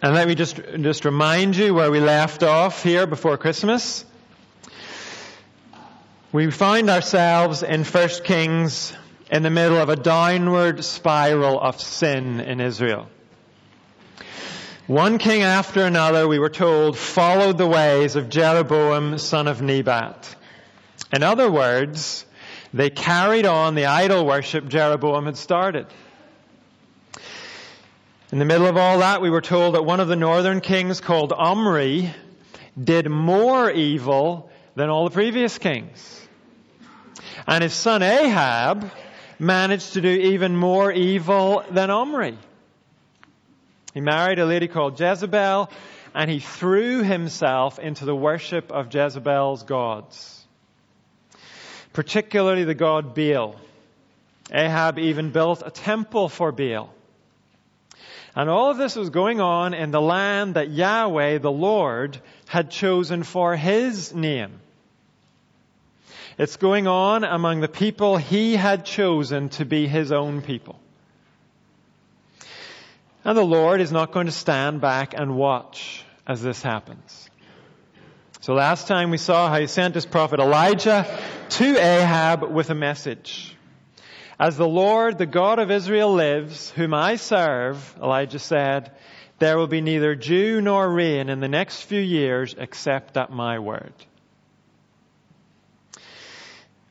And let me just, just remind you where we left off here before Christmas. We find ourselves in 1 Kings in the middle of a downward spiral of sin in Israel. One king after another, we were told, followed the ways of Jeroboam, son of Nebat. In other words, they carried on the idol worship Jeroboam had started. In the middle of all that, we were told that one of the northern kings called Omri did more evil than all the previous kings. And his son Ahab managed to do even more evil than Omri. He married a lady called Jezebel and he threw himself into the worship of Jezebel's gods, particularly the god Baal. Ahab even built a temple for Baal. And all of this was going on in the land that Yahweh, the Lord, had chosen for his name. It's going on among the people he had chosen to be his own people. And the Lord is not going to stand back and watch as this happens. So last time we saw how he sent his prophet Elijah to Ahab with a message. As the Lord, the God of Israel lives, whom I serve, Elijah said, there will be neither dew nor rain in the next few years except at my word.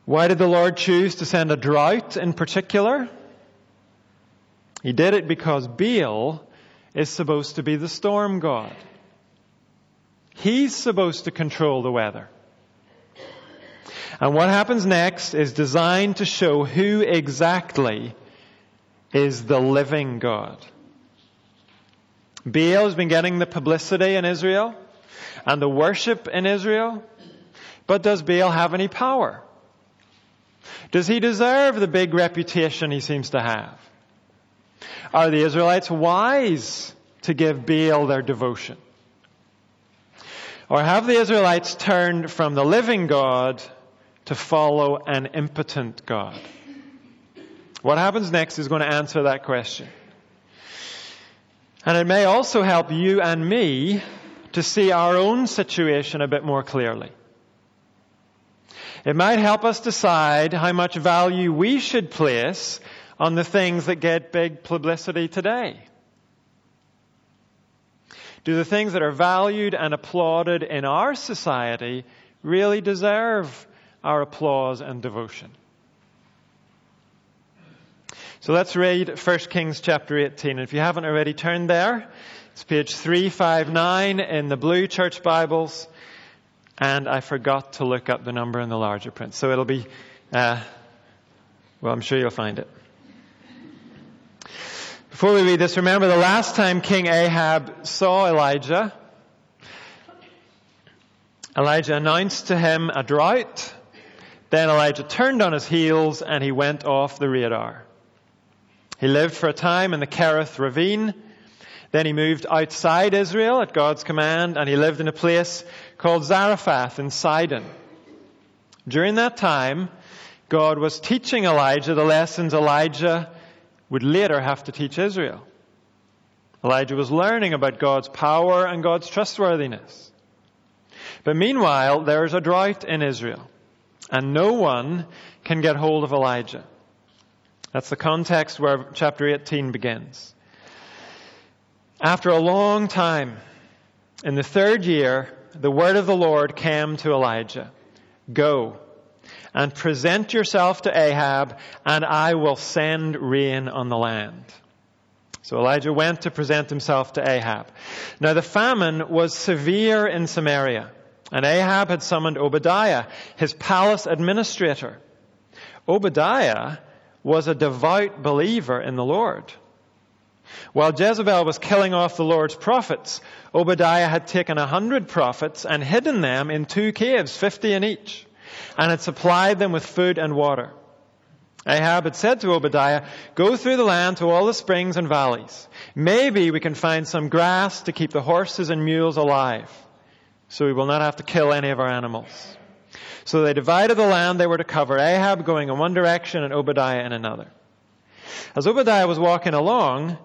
Why did the Lord choose to send a drought in particular? He did it because Baal is supposed to be the storm god. He's supposed to control the weather. And what happens next is designed to show who exactly is the living God. Baal has been getting the publicity in Israel and the worship in Israel, but does Baal have any power? Does he deserve the big reputation he seems to have? Are the Israelites wise to give Baal their devotion? Or have the Israelites turned from the living God to follow an impotent God? What happens next is going to answer that question. And it may also help you and me to see our own situation a bit more clearly. It might help us decide how much value we should place on the things that get big publicity today. Do the things that are valued and applauded in our society really deserve our applause and devotion. So let's read 1 Kings chapter 18. If you haven't already turned there, it's page 359 in the blue church Bibles. And I forgot to look up the number in the larger print. So it'll be, uh, well, I'm sure you'll find it. Before we read this, remember the last time King Ahab saw Elijah, Elijah announced to him a drought then Elijah turned on his heels and he went off the radar. He lived for a time in the Kerith ravine. Then he moved outside Israel at God's command and he lived in a place called Zarephath in Sidon. During that time, God was teaching Elijah the lessons Elijah would later have to teach Israel. Elijah was learning about God's power and God's trustworthiness. But meanwhile, there is a drought in Israel and no one can get hold of Elijah. That's the context where chapter 18 begins. After a long time, in the third year, the word of the Lord came to Elijah. Go and present yourself to Ahab and I will send rain on the land. So Elijah went to present himself to Ahab. Now the famine was severe in Samaria and Ahab had summoned Obadiah, his palace administrator. Obadiah was a devout believer in the Lord. While Jezebel was killing off the Lord's prophets, Obadiah had taken a hundred prophets and hidden them in two caves, fifty in each, and had supplied them with food and water. Ahab had said to Obadiah, Go through the land to all the springs and valleys. Maybe we can find some grass to keep the horses and mules alive so we will not have to kill any of our animals. So they divided the land they were to cover, Ahab going in one direction and Obadiah in another. As Obadiah was walking along,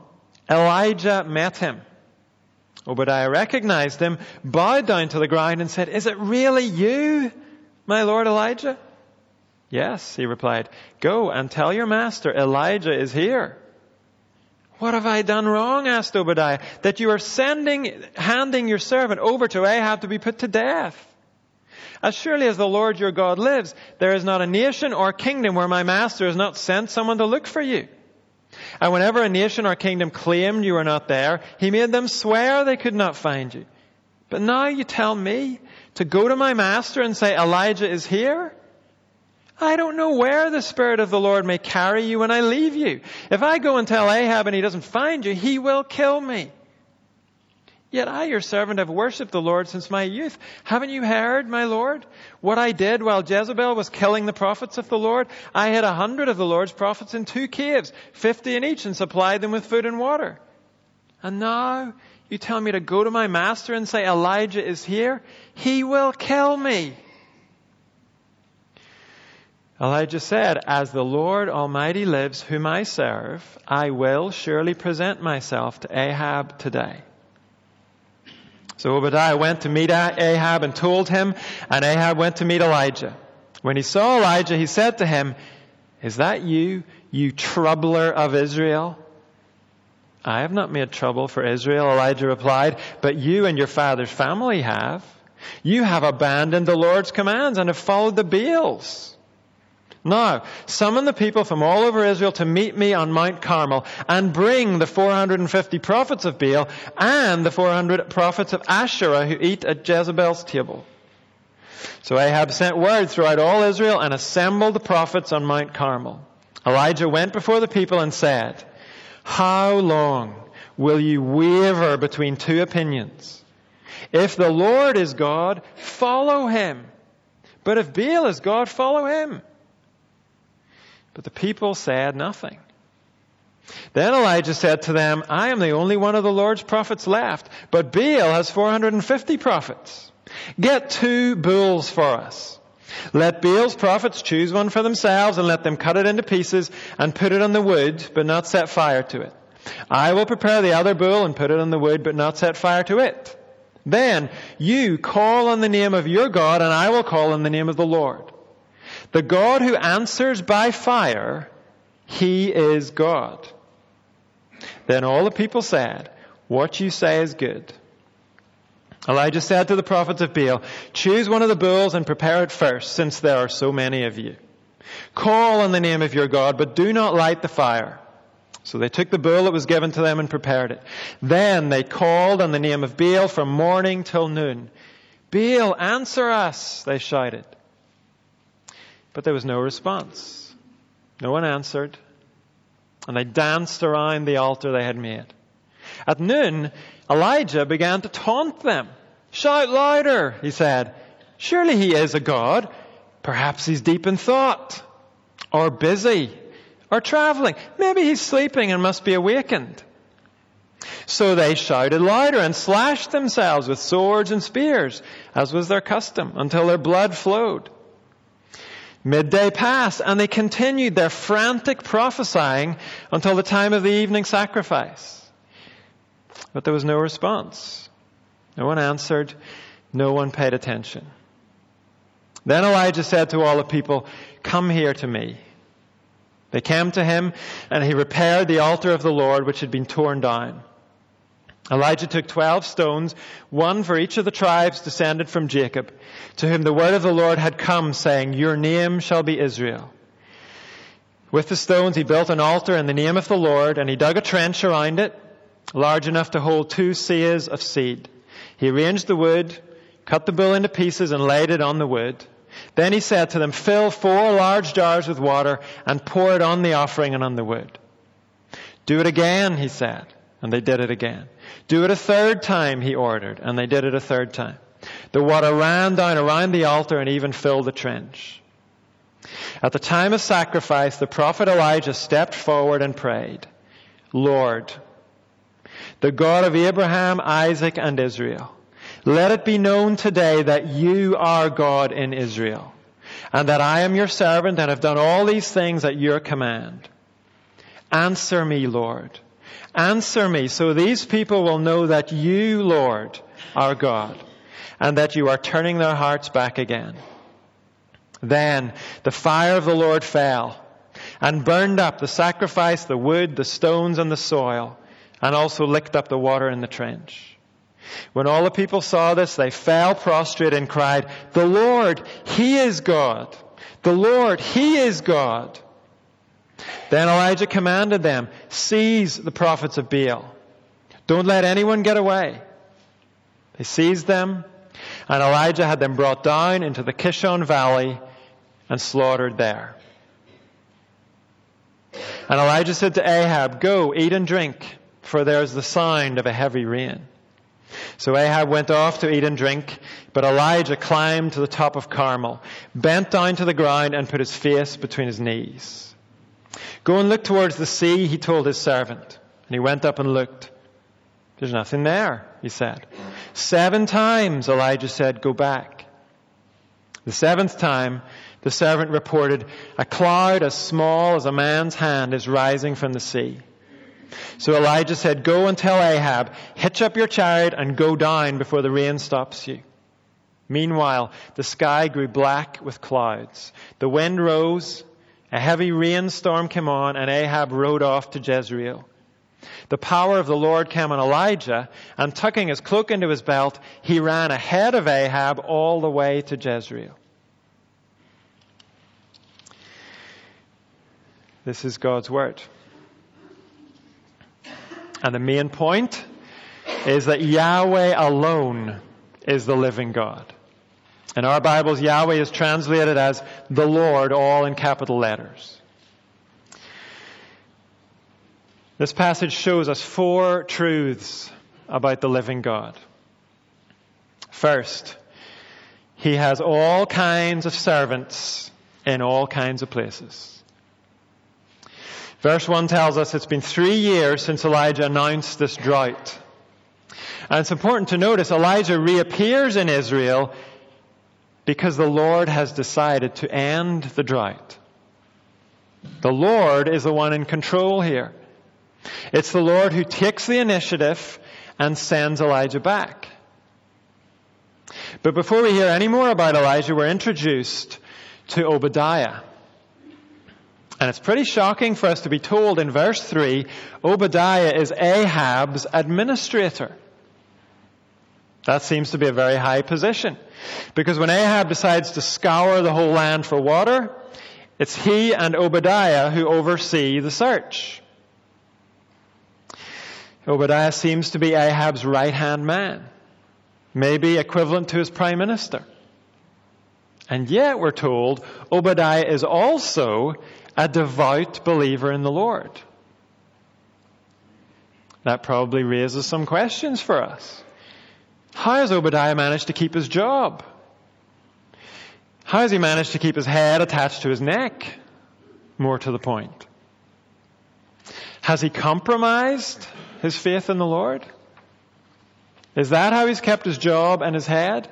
Elijah met him. Obadiah recognized him, bowed down to the ground, and said, Is it really you, my lord Elijah? Yes, he replied. Go and tell your master Elijah is here. What have I done wrong? asked Obadiah, that you are sending, handing your servant over to Ahab to be put to death. As surely as the Lord your God lives, there is not a nation or kingdom where my master has not sent someone to look for you. And whenever a nation or kingdom claimed you were not there, he made them swear they could not find you. But now you tell me to go to my master and say, Elijah is here? I don't know where the Spirit of the Lord may carry you when I leave you. If I go and tell Ahab and he doesn't find you, he will kill me. Yet I, your servant, have worshipped the Lord since my youth. Haven't you heard, my Lord, what I did while Jezebel was killing the prophets of the Lord? I hid a hundred of the Lord's prophets in two caves, fifty in each, and supplied them with food and water. And now you tell me to go to my master and say, Elijah is here? He will kill me. Elijah said, As the Lord Almighty lives, whom I serve, I will surely present myself to Ahab today. So Obadiah went to meet Ahab and told him, and Ahab went to meet Elijah. When he saw Elijah, he said to him, Is that you, you troubler of Israel? I have not made trouble for Israel, Elijah replied, but you and your father's family have. You have abandoned the Lord's commands and have followed the Baals. Now, summon the people from all over Israel to meet me on Mount Carmel and bring the 450 prophets of Baal and the 400 prophets of Asherah who eat at Jezebel's table. So Ahab sent word throughout all Israel and assembled the prophets on Mount Carmel. Elijah went before the people and said, How long will you waver between two opinions? If the Lord is God, follow him. But if Baal is God, follow him. But the people said nothing. Then Elijah said to them, I am the only one of the Lord's prophets left, but Baal has 450 prophets. Get two bulls for us. Let Baal's prophets choose one for themselves and let them cut it into pieces and put it on the wood, but not set fire to it. I will prepare the other bull and put it on the wood, but not set fire to it. Then you call on the name of your God and I will call on the name of the Lord. The God who answers by fire, he is God. Then all the people said, What you say is good. Elijah said to the prophets of Baal, Choose one of the bulls and prepare it first, since there are so many of you. Call on the name of your God, but do not light the fire. So they took the bull that was given to them and prepared it. Then they called on the name of Baal from morning till noon. Baal, answer us, they shouted. But there was no response. No one answered. And they danced around the altar they had made. At noon, Elijah began to taunt them. Shout louder, he said. Surely he is a God. Perhaps he's deep in thought, or busy, or traveling. Maybe he's sleeping and must be awakened. So they shouted louder and slashed themselves with swords and spears, as was their custom, until their blood flowed. Midday passed, and they continued their frantic prophesying until the time of the evening sacrifice. But there was no response. No one answered. No one paid attention. Then Elijah said to all the people, Come here to me. They came to him, and he repaired the altar of the Lord which had been torn down. Elijah took twelve stones, one for each of the tribes descended from Jacob, to whom the word of the Lord had come, saying, Your name shall be Israel. With the stones he built an altar in the name of the Lord, and he dug a trench around it, large enough to hold two seahs of seed. He arranged the wood, cut the bull into pieces, and laid it on the wood. Then he said to them, Fill four large jars with water, and pour it on the offering and on the wood. Do it again, he said, and they did it again. Do it a third time, he ordered, and they did it a third time. The water ran down around the altar and even filled the trench. At the time of sacrifice, the prophet Elijah stepped forward and prayed, Lord, the God of Abraham, Isaac, and Israel, let it be known today that you are God in Israel, and that I am your servant and have done all these things at your command. Answer me, Lord Answer me so these people will know that you, Lord, are God and that you are turning their hearts back again. Then the fire of the Lord fell and burned up the sacrifice, the wood, the stones, and the soil, and also licked up the water in the trench. When all the people saw this, they fell prostrate and cried, The Lord, He is God. The Lord, He is God. Then Elijah commanded them, Seize the prophets of Baal. Don't let anyone get away. They seized them, and Elijah had them brought down into the Kishon Valley and slaughtered there. And Elijah said to Ahab, Go, eat and drink, for there is the sound of a heavy rain. So Ahab went off to eat and drink, but Elijah climbed to the top of Carmel, bent down to the ground, and put his face between his knees. Go and look towards the sea, he told his servant. And he went up and looked. There's nothing there, he said. Seven times Elijah said, Go back. The seventh time, the servant reported, A cloud as small as a man's hand is rising from the sea. So Elijah said, Go and tell Ahab, hitch up your chariot and go down before the rain stops you. Meanwhile, the sky grew black with clouds. The wind rose, a heavy rainstorm came on, and Ahab rode off to Jezreel. The power of the Lord came on Elijah, and tucking his cloak into his belt, he ran ahead of Ahab all the way to Jezreel. This is God's word. And the main point is that Yahweh alone is the living God. In our Bibles, Yahweh is translated as the Lord, all in capital letters. This passage shows us four truths about the living God. First, He has all kinds of servants in all kinds of places. Verse 1 tells us it's been three years since Elijah announced this drought. And it's important to notice Elijah reappears in Israel because the Lord has decided to end the drought. The Lord is the one in control here. It's the Lord who takes the initiative and sends Elijah back. But before we hear any more about Elijah, we're introduced to Obadiah. And it's pretty shocking for us to be told in verse 3 Obadiah is Ahab's administrator. That seems to be a very high position. Because when Ahab decides to scour the whole land for water, it's he and Obadiah who oversee the search. Obadiah seems to be Ahab's right hand man, maybe equivalent to his prime minister. And yet, we're told, Obadiah is also a devout believer in the Lord. That probably raises some questions for us. How has Obadiah managed to keep his job? How has he managed to keep his head attached to his neck? More to the point. Has he compromised his faith in the Lord? Is that how he's kept his job and his head?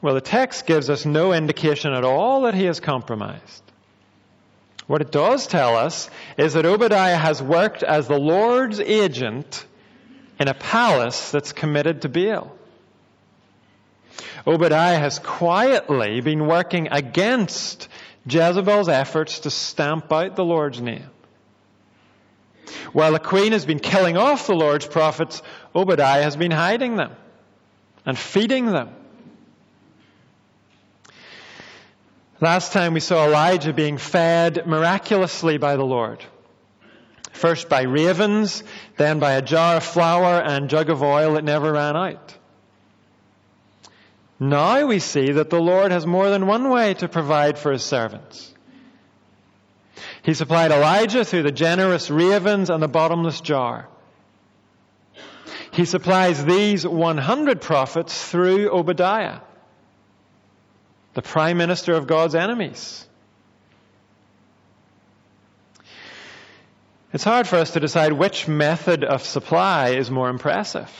Well, the text gives us no indication at all that he has compromised. What it does tell us is that Obadiah has worked as the Lord's agent in a palace that's committed to Baal. Obadiah has quietly been working against Jezebel's efforts to stamp out the Lord's name. While the queen has been killing off the Lord's prophets, Obadiah has been hiding them and feeding them Last time we saw Elijah being fed miraculously by the Lord. First by ravens, then by a jar of flour and jug of oil that never ran out. Now we see that the Lord has more than one way to provide for his servants. He supplied Elijah through the generous ravens and the bottomless jar. He supplies these 100 prophets through Obadiah the prime minister of God's enemies. It's hard for us to decide which method of supply is more impressive.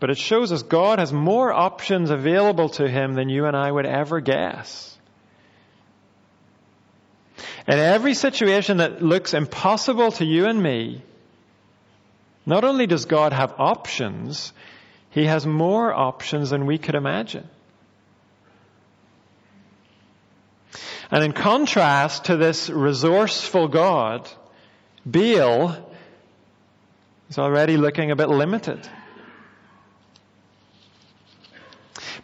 But it shows us God has more options available to him than you and I would ever guess. In every situation that looks impossible to you and me, not only does God have options, He has more options than we could imagine. And in contrast to this resourceful God, Baal is already looking a bit limited.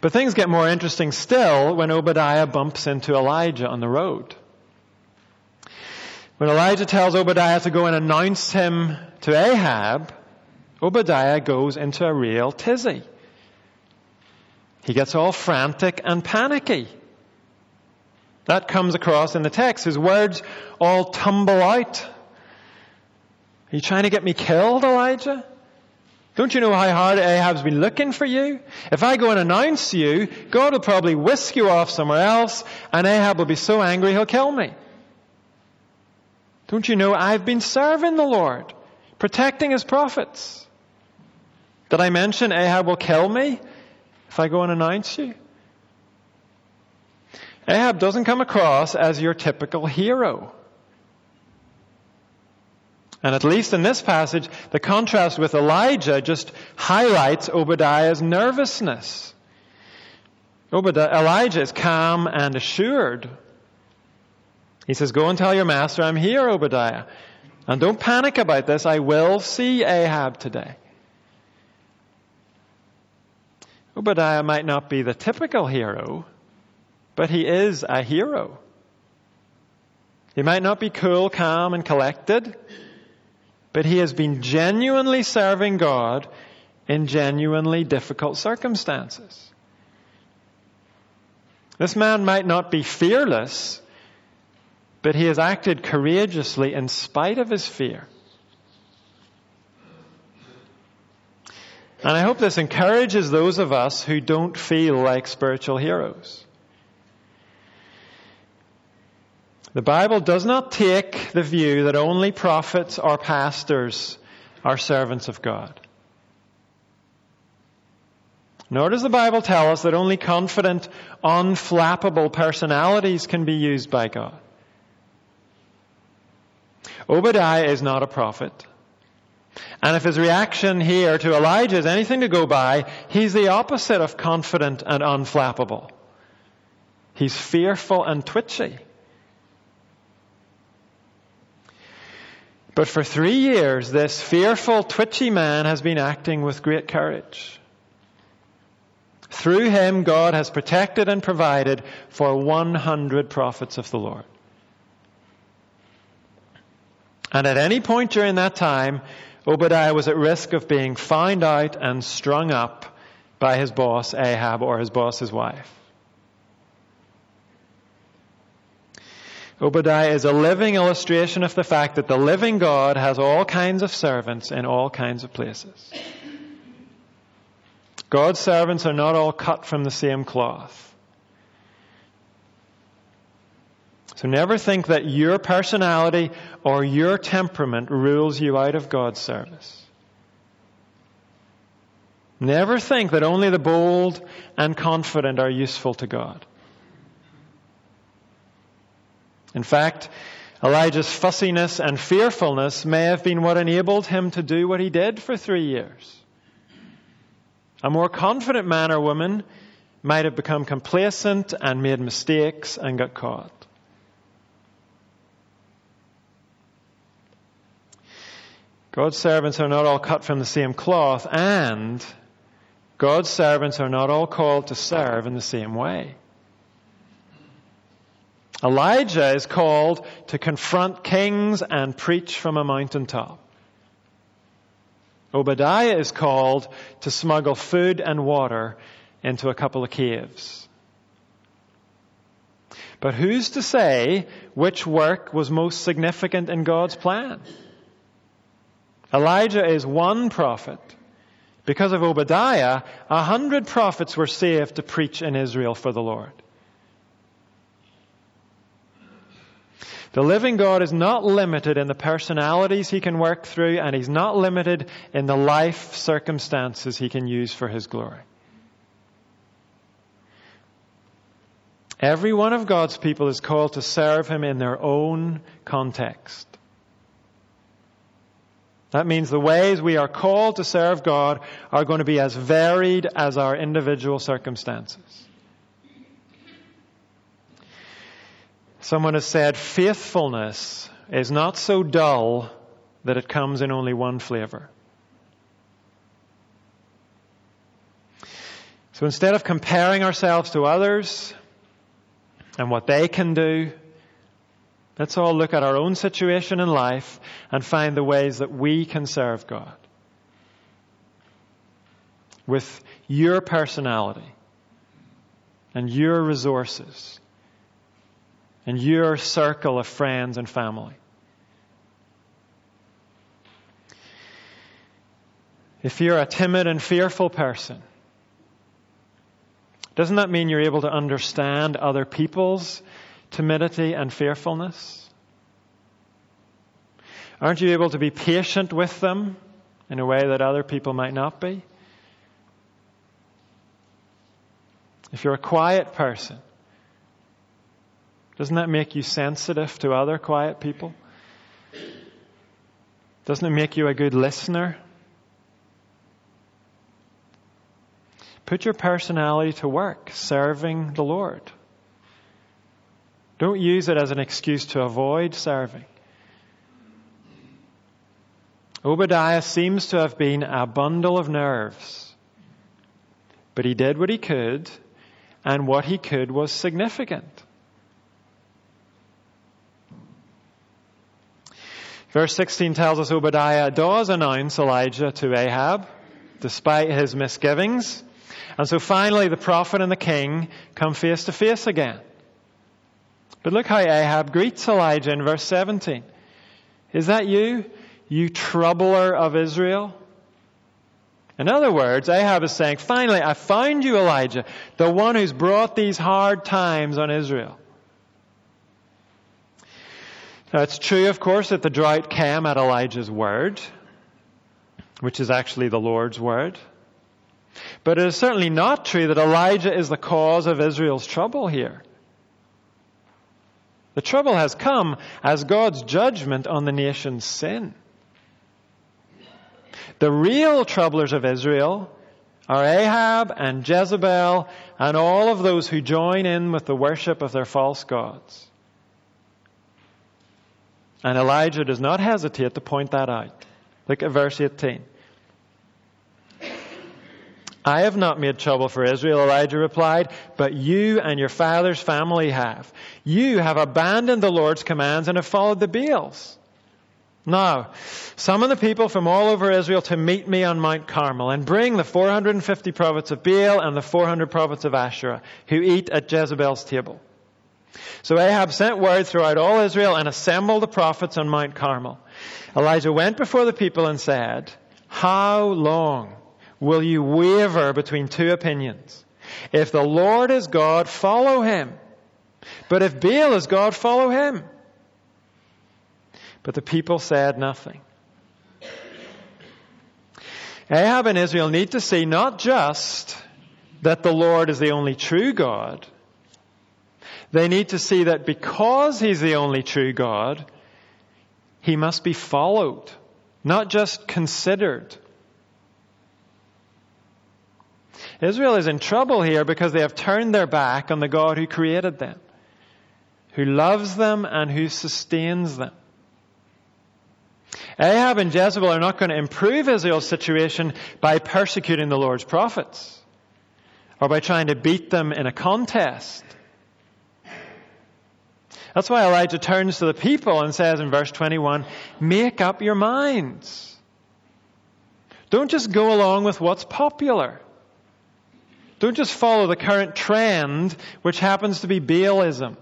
But things get more interesting still when Obadiah bumps into Elijah on the road. When Elijah tells Obadiah to go and announce him to Ahab, Obadiah goes into a real tizzy. He gets all frantic and panicky. That comes across in the text. His words all tumble out. Are you trying to get me killed, Elijah? Don't you know how hard Ahab's been looking for you? If I go and announce you, God will probably whisk you off somewhere else, and Ahab will be so angry he'll kill me. Don't you know I've been serving the Lord, protecting his prophets? Did I mention Ahab will kill me if I go and announce you? Ahab doesn't come across as your typical hero. And at least in this passage, the contrast with Elijah just highlights Obadiah's nervousness. Obadiah, Elijah is calm and assured. He says, Go and tell your master, I'm here, Obadiah. And don't panic about this. I will see Ahab today. Obadiah might not be the typical hero, but he is a hero. He might not be cool, calm, and collected, but he has been genuinely serving God in genuinely difficult circumstances. This man might not be fearless, but he has acted courageously in spite of his fear. And I hope this encourages those of us who don't feel like spiritual heroes. The Bible does not take the view that only prophets or pastors are servants of God. Nor does the Bible tell us that only confident, unflappable personalities can be used by God. Obadiah is not a prophet. And if his reaction here to Elijah is anything to go by, he's the opposite of confident and unflappable. He's fearful and twitchy. But for three years, this fearful, twitchy man has been acting with great courage. Through him, God has protected and provided for 100 prophets of the Lord. And at any point during that time, Obadiah was at risk of being found out and strung up by his boss Ahab or his boss's wife. Obadiah is a living illustration of the fact that the living God has all kinds of servants in all kinds of places. God's servants are not all cut from the same cloth. So never think that your personality or your temperament rules you out of God's service. Never think that only the bold and confident are useful to God. In fact, Elijah's fussiness and fearfulness may have been what enabled him to do what he did for three years. A more confident man or woman might have become complacent and made mistakes and got caught. God's servants are not all cut from the same cloth, and God's servants are not all called to serve in the same way. Elijah is called to confront kings and preach from a mountaintop. Obadiah is called to smuggle food and water into a couple of caves. But who's to say which work was most significant in God's plan? Elijah is one prophet. Because of Obadiah, a hundred prophets were saved to preach in Israel for the Lord. The living God is not limited in the personalities he can work through, and he's not limited in the life circumstances he can use for his glory. Every one of God's people is called to serve Him in their own context. That means the ways we are called to serve God are going to be as varied as our individual circumstances. Someone has said faithfulness is not so dull that it comes in only one flavor. So instead of comparing ourselves to others and what they can do, let's all look at our own situation in life and find the ways that we can serve God with your personality and your resources and your circle of friends and family. If you're a timid and fearful person, doesn't that mean you're able to understand other people's timidity and fearfulness? Aren't you able to be patient with them in a way that other people might not be? If you're a quiet person, doesn't that make you sensitive to other quiet people? Doesn't it make you a good listener? Put your personality to work serving the Lord. Don't use it as an excuse to avoid serving. Obadiah seems to have been a bundle of nerves, but he did what he could, and what he could was significant. Verse 16 tells us Obadiah does announce Elijah to Ahab, despite his misgivings. And so finally, the prophet and the king come face to face again. But look how Ahab greets Elijah in verse 17. Is that you, you troubler of Israel? In other words, Ahab is saying, finally, I found you, Elijah, the one who's brought these hard times on Israel. Now, it's true, of course, that the drought came at Elijah's word, which is actually the Lord's word. But it is certainly not true that Elijah is the cause of Israel's trouble here. The trouble has come as God's judgment on the nation's sin. The real troublers of Israel are Ahab and Jezebel and all of those who join in with the worship of their false gods. And Elijah does not hesitate to point that out. Look at verse 18. I have not made trouble for Israel, Elijah replied, but you and your father's family have. You have abandoned the Lord's commands and have followed the Baals. Now, summon the people from all over Israel to meet me on Mount Carmel and bring the 450 prophets of Baal and the 400 prophets of Asherah who eat at Jezebel's table. So Ahab sent word throughout all Israel and assembled the prophets on Mount Carmel. Elijah went before the people and said, How long will you waver between two opinions? If the Lord is God, follow him. But if Baal is God, follow him. But the people said nothing. Ahab and Israel need to see not just that the Lord is the only true God, they need to see that because He's the only true God, He must be followed, not just considered. Israel is in trouble here because they have turned their back on the God who created them, who loves them and who sustains them. Ahab and Jezebel are not going to improve Israel's situation by persecuting the Lord's prophets or by trying to beat them in a contest. That's why Elijah turns to the people and says in verse 21, make up your minds. Don't just go along with what's popular. Don't just follow the current trend, which happens to be Baalism.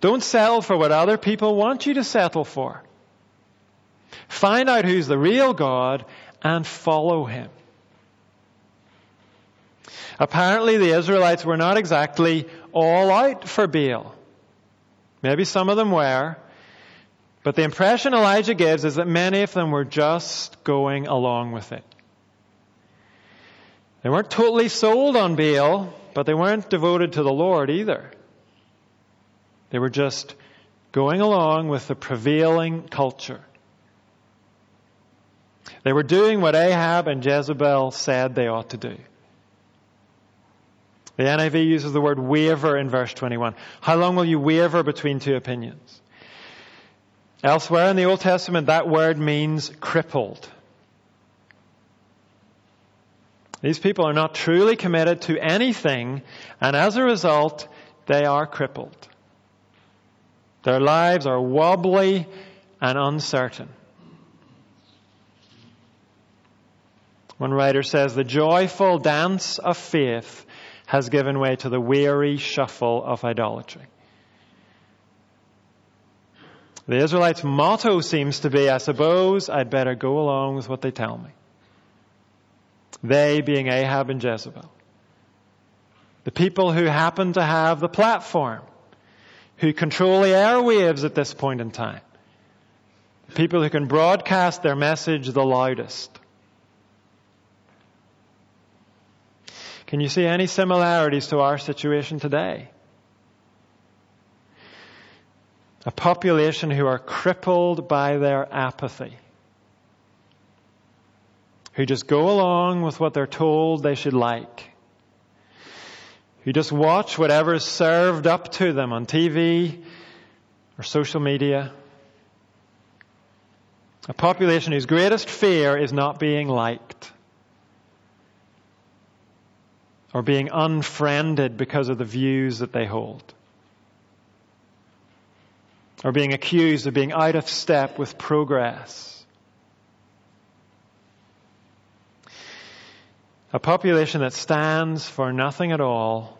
Don't settle for what other people want you to settle for. Find out who's the real God and follow him. Apparently, the Israelites were not exactly all out for Baal. Maybe some of them were. But the impression Elijah gives is that many of them were just going along with it. They weren't totally sold on Baal, but they weren't devoted to the Lord either. They were just going along with the prevailing culture. They were doing what Ahab and Jezebel said they ought to do. The NIV uses the word waver in verse 21. How long will you waver between two opinions? Elsewhere in the Old Testament, that word means crippled. These people are not truly committed to anything, and as a result, they are crippled. Their lives are wobbly and uncertain. One writer says, The joyful dance of faith has given way to the weary shuffle of idolatry. The Israelites' motto seems to be, I suppose I'd better go along with what they tell me. They being Ahab and Jezebel. The people who happen to have the platform, who control the airwaves at this point in time. The people who can broadcast their message the loudest. Can you see any similarities to our situation today? A population who are crippled by their apathy, who just go along with what they're told they should like, who just watch whatever is served up to them on TV or social media. A population whose greatest fear is not being liked or being unfriended because of the views that they hold, or being accused of being out of step with progress. A population that stands for nothing at all,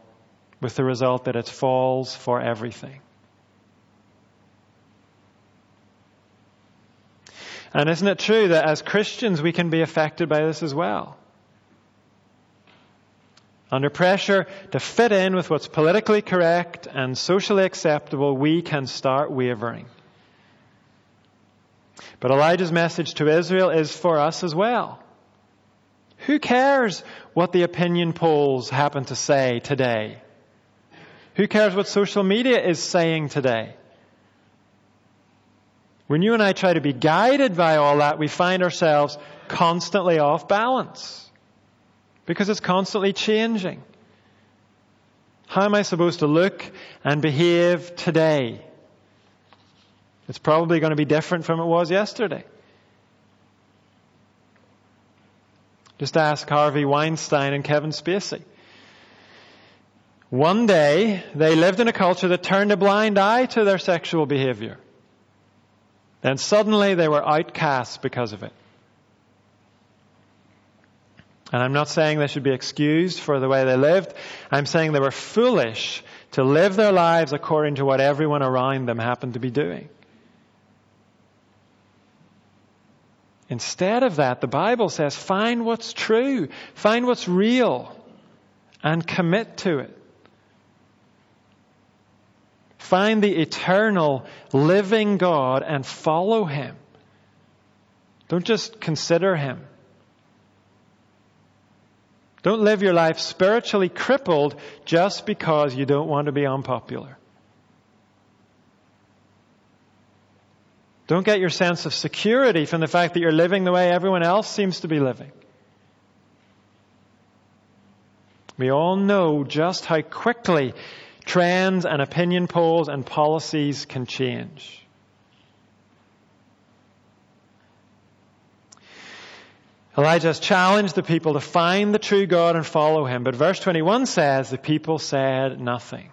with the result that it falls for everything. And isn't it true that as Christians we can be affected by this as well? Under pressure to fit in with what's politically correct and socially acceptable, we can start wavering. But Elijah's message to Israel is for us as well. Who cares what the opinion polls happen to say today? Who cares what social media is saying today? When you and I try to be guided by all that, we find ourselves constantly off balance because it's constantly changing. How am I supposed to look and behave today? It's probably going to be different from it was yesterday. Just ask Harvey Weinstein and Kevin Spacey. One day, they lived in a culture that turned a blind eye to their sexual behavior. Then suddenly they were outcasts because of it. And I'm not saying they should be excused for the way they lived. I'm saying they were foolish to live their lives according to what everyone around them happened to be doing. Instead of that, the Bible says find what's true, find what's real, and commit to it. Find the eternal, living God and follow Him. Don't just consider Him. Don't live your life spiritually crippled just because you don't want to be unpopular. Don't get your sense of security from the fact that you're living the way everyone else seems to be living. We all know just how quickly trends and opinion polls and policies can change. Elijah challenged the people to find the true God and follow him. But verse 21 says the people said nothing.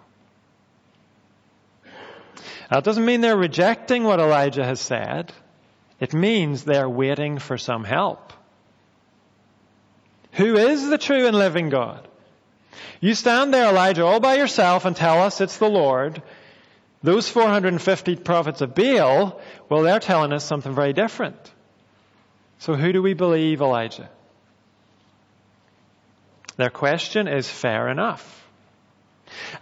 That doesn't mean they're rejecting what Elijah has said. It means they're waiting for some help. Who is the true and living God? You stand there, Elijah, all by yourself and tell us it's the Lord. Those 450 prophets of Baal, well, they're telling us something very different. So who do we believe, Elijah? Their question is fair enough.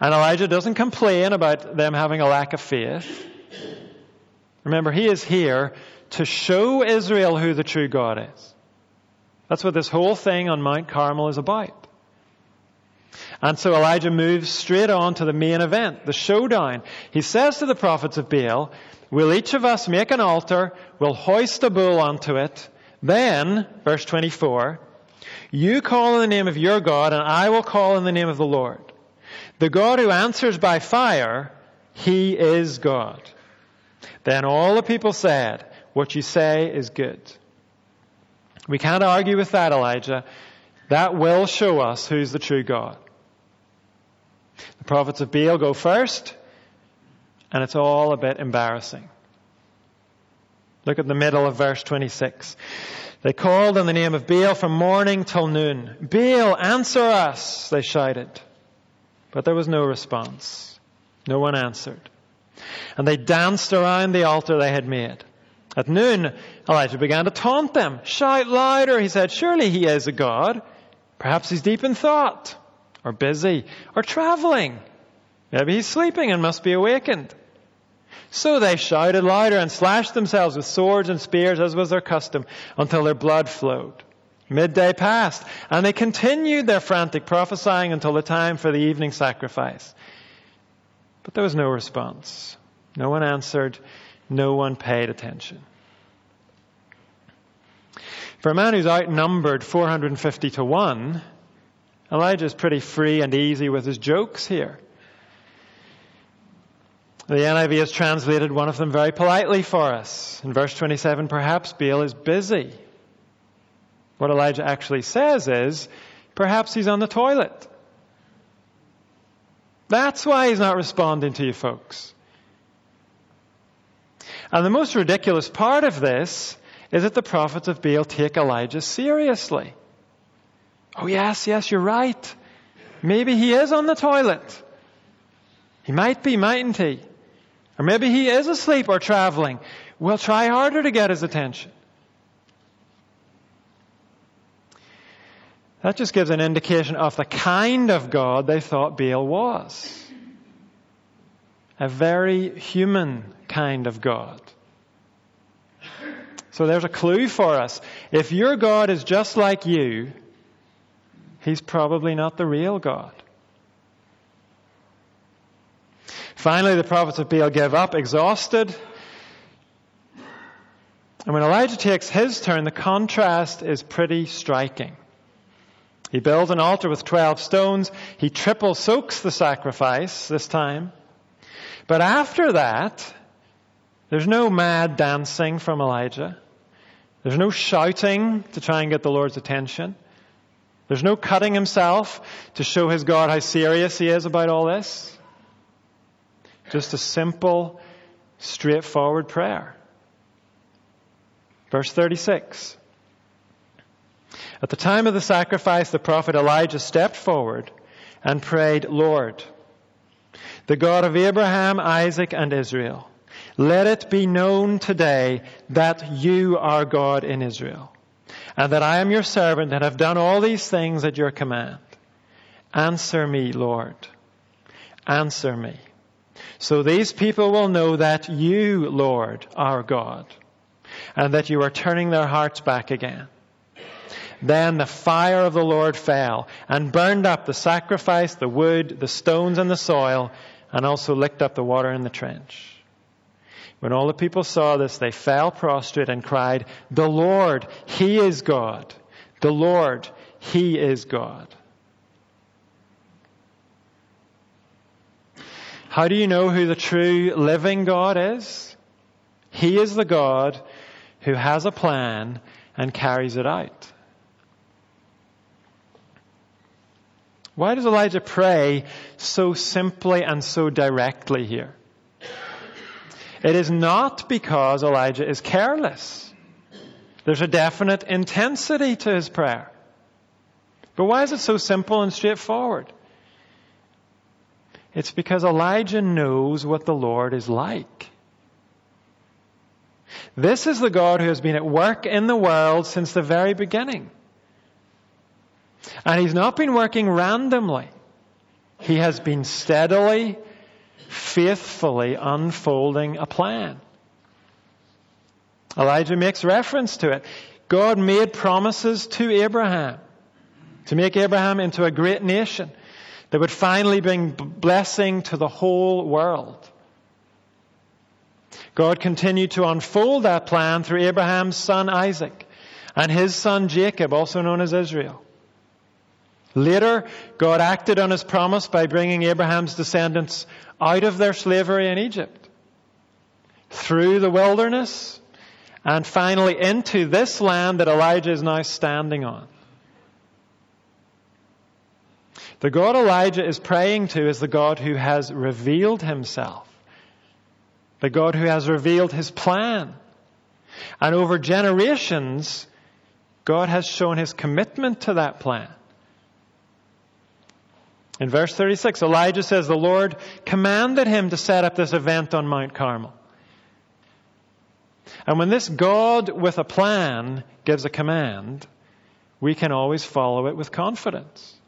And Elijah doesn't complain about them having a lack of faith. Remember, he is here to show Israel who the true God is. That's what this whole thing on Mount Carmel is about. And so Elijah moves straight on to the main event, the showdown. He says to the prophets of Baal, Will each of us make an altar? We'll hoist a bull onto it. Then, verse 24, you call in the name of your God, and I will call in the name of the Lord. The God who answers by fire, he is God. Then all the people said, What you say is good. We can't argue with that, Elijah. That will show us who's the true God. The prophets of Baal go first, and it's all a bit embarrassing. Look at the middle of verse 26. They called on the name of Baal from morning till noon. Baal, answer us, they shouted. But there was no response. No one answered. And they danced around the altar they had made. At noon, Elijah began to taunt them. Shout louder, he said. Surely he is a God. Perhaps he's deep in thought or busy, or traveling. Maybe he's sleeping and must be awakened. So they shouted louder and slashed themselves with swords and spears, as was their custom, until their blood flowed. Midday passed, and they continued their frantic prophesying until the time for the evening sacrifice. But there was no response. No one answered. No one paid attention. For a man who's outnumbered 450 to 1, Elijah's pretty free and easy with his jokes here. The NIV has translated one of them very politely for us. In verse 27, perhaps Baal is busy. What Elijah actually says is, perhaps he's on the toilet. That's why he's not responding to you folks. And the most ridiculous part of this is that the prophets of Baal take Elijah seriously. Oh, yes, yes, you're right. Maybe he is on the toilet. He might be, mightn't he? Or maybe he is asleep or traveling. We'll try harder to get his attention. That just gives an indication of the kind of God they thought Baal was. A very human kind of God. So there's a clue for us. If your God is just like you, he's probably not the real God. Finally, the prophets of Baal give up, exhausted. And when Elijah takes his turn, the contrast is pretty striking. He builds an altar with 12 stones. He triple soaks the sacrifice this time. But after that, there's no mad dancing from Elijah. There's no shouting to try and get the Lord's attention. There's no cutting himself to show his God how serious he is about all this. Just a simple, straightforward prayer. Verse 36. At the time of the sacrifice, the prophet Elijah stepped forward and prayed, Lord, the God of Abraham, Isaac, and Israel, let it be known today that you are God in Israel and that I am your servant and have done all these things at your command. Answer me, Lord. Answer me. So these people will know that you, Lord, are God, and that you are turning their hearts back again. Then the fire of the Lord fell and burned up the sacrifice, the wood, the stones, and the soil, and also licked up the water in the trench. When all the people saw this, they fell prostrate and cried, The Lord, He is God. The Lord, He is God. How do you know who the true living God is? He is the God who has a plan and carries it out. Why does Elijah pray so simply and so directly here? It is not because Elijah is careless. There's a definite intensity to his prayer. But why is it so simple and straightforward? It's because Elijah knows what the Lord is like. This is the God who has been at work in the world since the very beginning. And he's not been working randomly. He has been steadily faithfully unfolding a plan. Elijah makes reference to it. God made promises to Abraham to make Abraham into a great nation, that would finally bring blessing to the whole world. God continued to unfold that plan through Abraham's son Isaac and his son Jacob, also known as Israel. Later, God acted on his promise by bringing Abraham's descendants out of their slavery in Egypt, through the wilderness, and finally into this land that Elijah is now standing on. The God Elijah is praying to is the God who has revealed himself. The God who has revealed his plan. And over generations, God has shown his commitment to that plan. In verse 36, Elijah says the Lord commanded him to set up this event on Mount Carmel. And when this God with a plan gives a command, we can always follow it with confidence.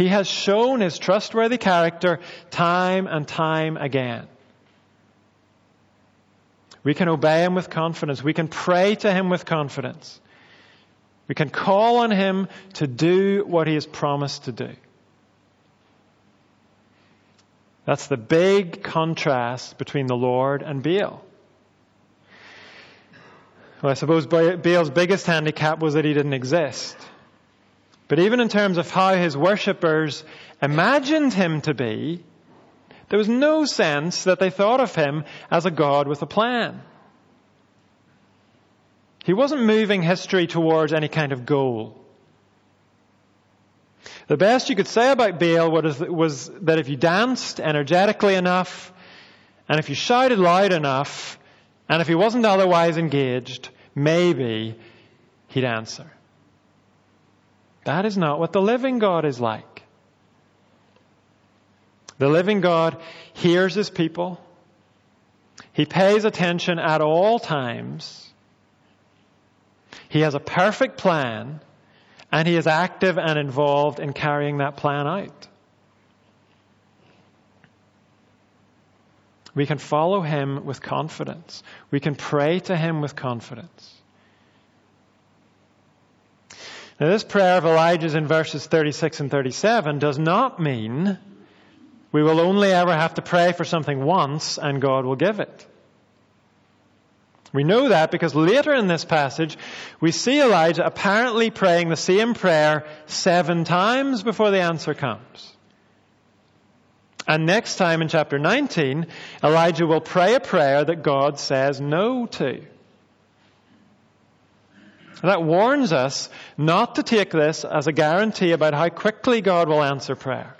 He has shown his trustworthy character time and time again. We can obey him with confidence. We can pray to him with confidence. We can call on him to do what he has promised to do. That's the big contrast between the Lord and Baal. Well, I suppose Baal's biggest handicap was that he didn't exist. But even in terms of how his worshippers imagined him to be, there was no sense that they thought of him as a God with a plan. He wasn't moving history towards any kind of goal. The best you could say about Baal was that if you danced energetically enough, and if you shouted loud enough, and if he wasn't otherwise engaged, maybe he'd answer. That is not what the living God is like. The living God hears his people. He pays attention at all times. He has a perfect plan and he is active and involved in carrying that plan out. We can follow him with confidence. We can pray to him with confidence. Now, this prayer of Elijah's in verses 36 and 37 does not mean we will only ever have to pray for something once and God will give it. We know that because later in this passage, we see Elijah apparently praying the same prayer seven times before the answer comes. And next time in chapter 19, Elijah will pray a prayer that God says no to. That warns us not to take this as a guarantee about how quickly God will answer prayer.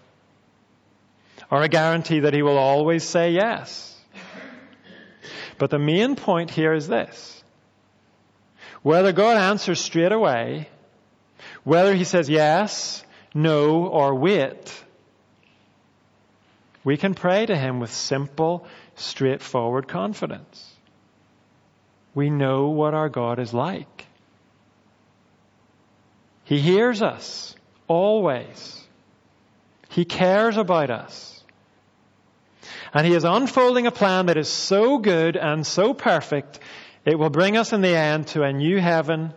Or a guarantee that He will always say yes. But the main point here is this. Whether God answers straight away, whether He says yes, no, or wait, we can pray to Him with simple, straightforward confidence. We know what our God is like. He hears us always. He cares about us. And He is unfolding a plan that is so good and so perfect, it will bring us in the end to a new heaven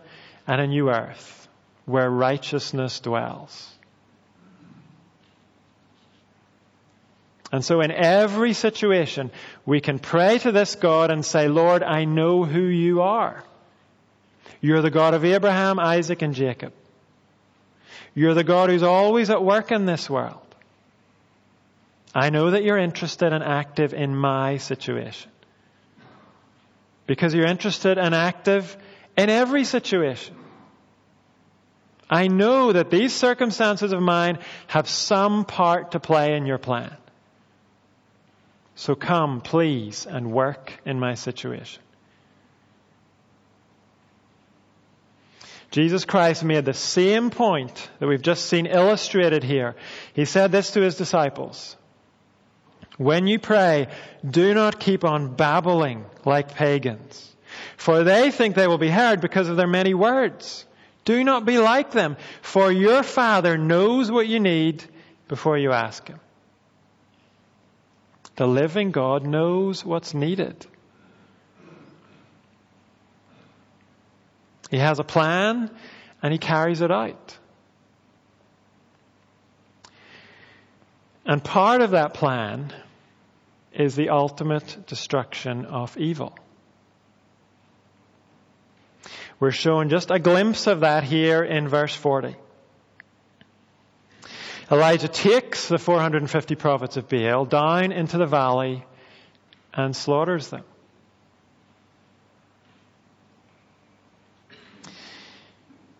and a new earth where righteousness dwells. And so in every situation, we can pray to this God and say, Lord, I know who you are. You're the God of Abraham, Isaac, and Jacob. You're the God who's always at work in this world. I know that you're interested and active in my situation. Because you're interested and active in every situation. I know that these circumstances of mine have some part to play in your plan. So come, please, and work in my situation. Jesus Christ made the same point that we've just seen illustrated here. He said this to his disciples. When you pray, do not keep on babbling like pagans, for they think they will be heard because of their many words. Do not be like them, for your Father knows what you need before you ask Him. The living God knows what's needed. He has a plan and he carries it out. And part of that plan is the ultimate destruction of evil. We're shown just a glimpse of that here in verse 40. Elijah takes the 450 prophets of Baal down into the valley and slaughters them.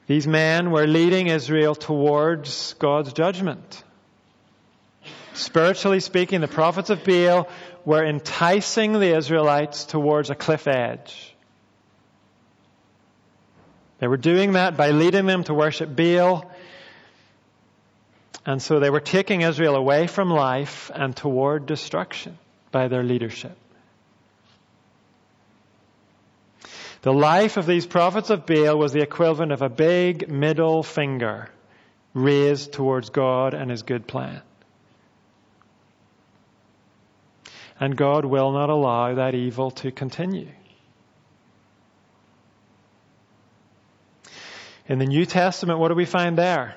These men were leading Israel towards God's judgment. Spiritually speaking, the prophets of Baal were enticing the Israelites towards a cliff edge. They were doing that by leading them to worship Baal. And so they were taking Israel away from life and toward destruction by their leadership. The life of these prophets of Baal was the equivalent of a big middle finger raised towards God and His good plan. And God will not allow that evil to continue. In the New Testament, what do we find there?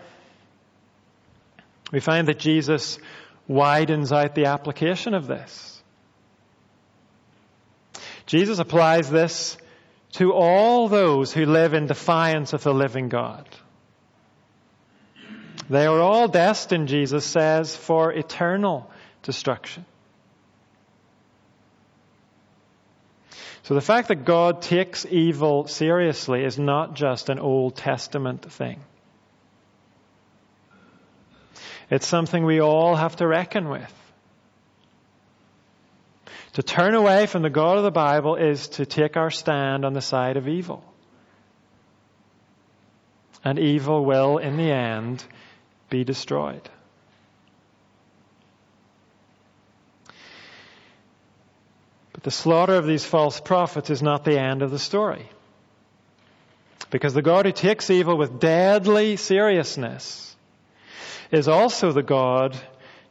We find that Jesus widens out the application of this. Jesus applies this to all those who live in defiance of the living God. They are all destined, Jesus says, for eternal destruction. So the fact that God takes evil seriously is not just an Old Testament thing. It's something we all have to reckon with. To turn away from the God of the Bible is to take our stand on the side of evil. And evil will, in the end, be destroyed. But the slaughter of these false prophets is not the end of the story. Because the God who takes evil with deadly seriousness is also the God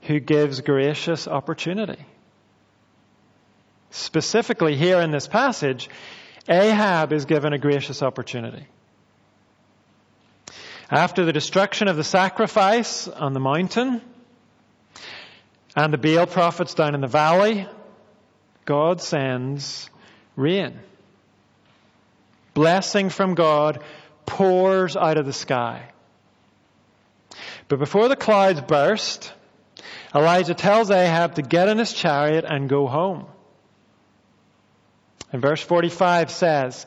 who gives gracious opportunity. Specifically, here in this passage, Ahab is given a gracious opportunity. After the destruction of the sacrifice on the mountain and the Baal prophets down in the valley, God sends rain. Blessing from God pours out of the sky. But before the clouds burst, Elijah tells Ahab to get in his chariot and go home. And verse 45 says,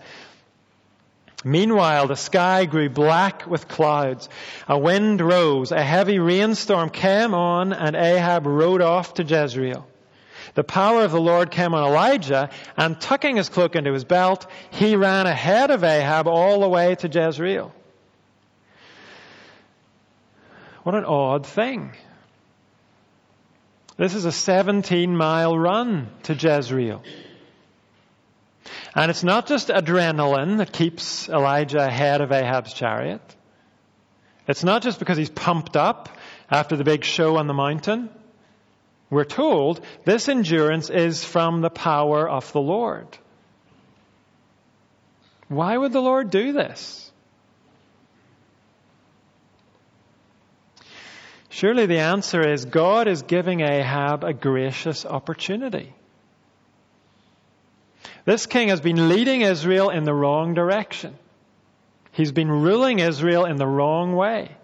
Meanwhile, the sky grew black with clouds. A wind rose. A heavy rainstorm came on, and Ahab rode off to Jezreel the power of the Lord came on Elijah, and tucking his cloak into his belt, he ran ahead of Ahab all the way to Jezreel. What an odd thing. This is a 17 mile run to Jezreel. And it's not just adrenaline that keeps Elijah ahead of Ahab's chariot. It's not just because he's pumped up after the big show on the mountain. We're told this endurance is from the power of the Lord. Why would the Lord do this? Surely the answer is God is giving Ahab a gracious opportunity. This king has been leading Israel in the wrong direction. He's been ruling Israel in the wrong way.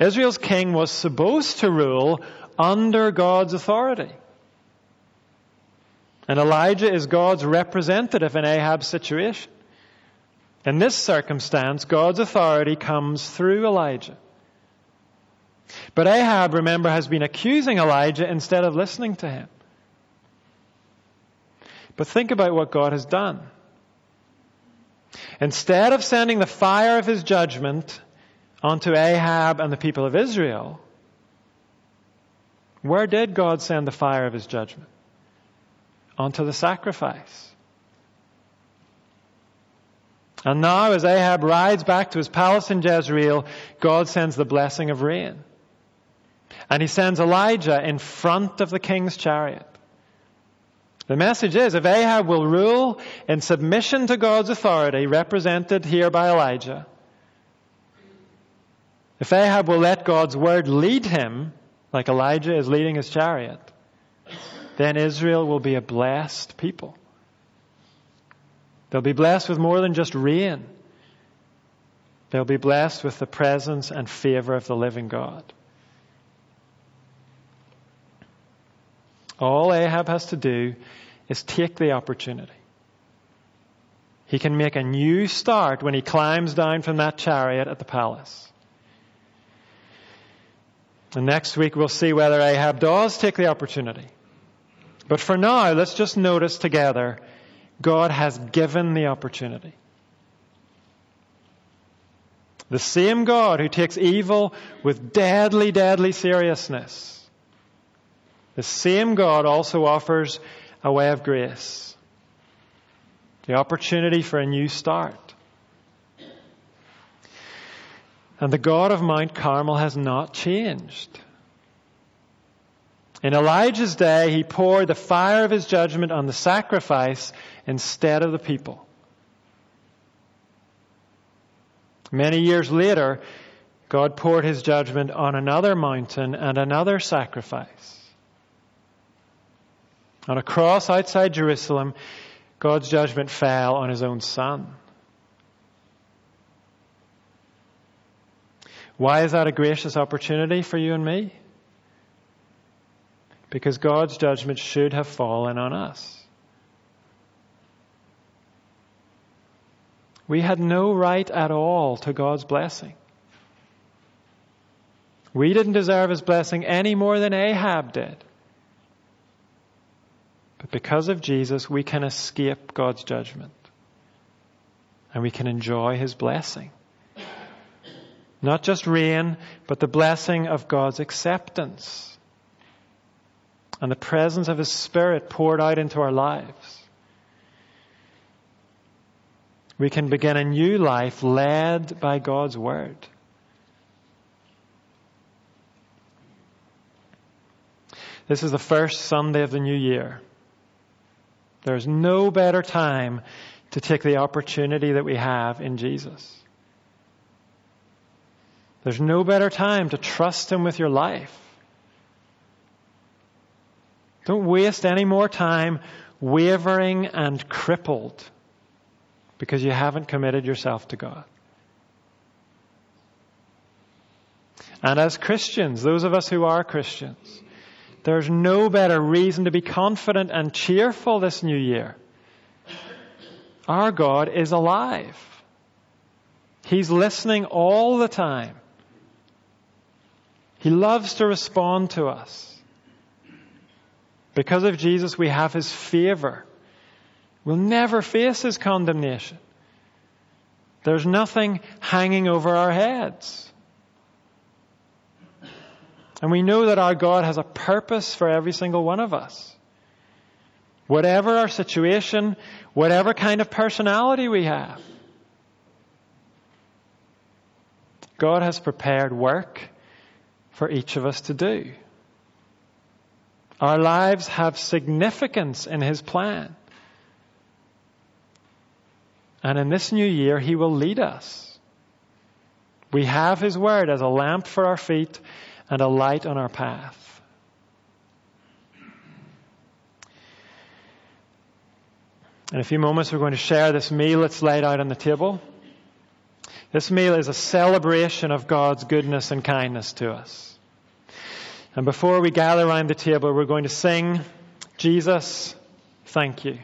Israel's king was supposed to rule under God's authority. And Elijah is God's representative in Ahab's situation. In this circumstance, God's authority comes through Elijah. But Ahab, remember, has been accusing Elijah instead of listening to him. But think about what God has done. Instead of sending the fire of his judgment onto Ahab and the people of Israel, where did God send the fire of his judgment? Onto the sacrifice. And now, as Ahab rides back to his palace in Jezreel, God sends the blessing of rain. And he sends Elijah in front of the king's chariot. The message is if Ahab will rule in submission to God's authority, represented here by Elijah, if Ahab will let God's word lead him, like Elijah is leading his chariot, then Israel will be a blessed people. They'll be blessed with more than just rain. They'll be blessed with the presence and favor of the living God. All Ahab has to do is take the opportunity. He can make a new start when he climbs down from that chariot at the palace. And next week we'll see whether Ahab does take the opportunity. But for now, let's just notice together God has given the opportunity. The same God who takes evil with deadly, deadly seriousness. The same God also offers a way of grace. The opportunity for a new start. And the God of Mount Carmel has not changed. In Elijah's day, he poured the fire of his judgment on the sacrifice instead of the people. Many years later, God poured his judgment on another mountain and another sacrifice. On a cross outside Jerusalem, God's judgment fell on his own son. Why is that a gracious opportunity for you and me? Because God's judgment should have fallen on us. We had no right at all to God's blessing. We didn't deserve his blessing any more than Ahab did. But because of Jesus, we can escape God's judgment. And we can enjoy his blessing. Not just rain, but the blessing of God's acceptance and the presence of His Spirit poured out into our lives. We can begin a new life led by God's Word. This is the first Sunday of the new year. There's no better time to take the opportunity that we have in Jesus. There's no better time to trust Him with your life. Don't waste any more time wavering and crippled because you haven't committed yourself to God. And as Christians, those of us who are Christians, there's no better reason to be confident and cheerful this new year. Our God is alive. He's listening all the time. He loves to respond to us. Because of Jesus, we have His favor. We'll never face His condemnation. There's nothing hanging over our heads. And we know that our God has a purpose for every single one of us. Whatever our situation, whatever kind of personality we have, God has prepared work for each of us to do. Our lives have significance in His plan. And in this new year, He will lead us. We have His Word as a lamp for our feet and a light on our path. In a few moments, we're going to share this meal that's laid out on the table. This meal is a celebration of God's goodness and kindness to us. And before we gather around the table, we're going to sing, Jesus, thank you.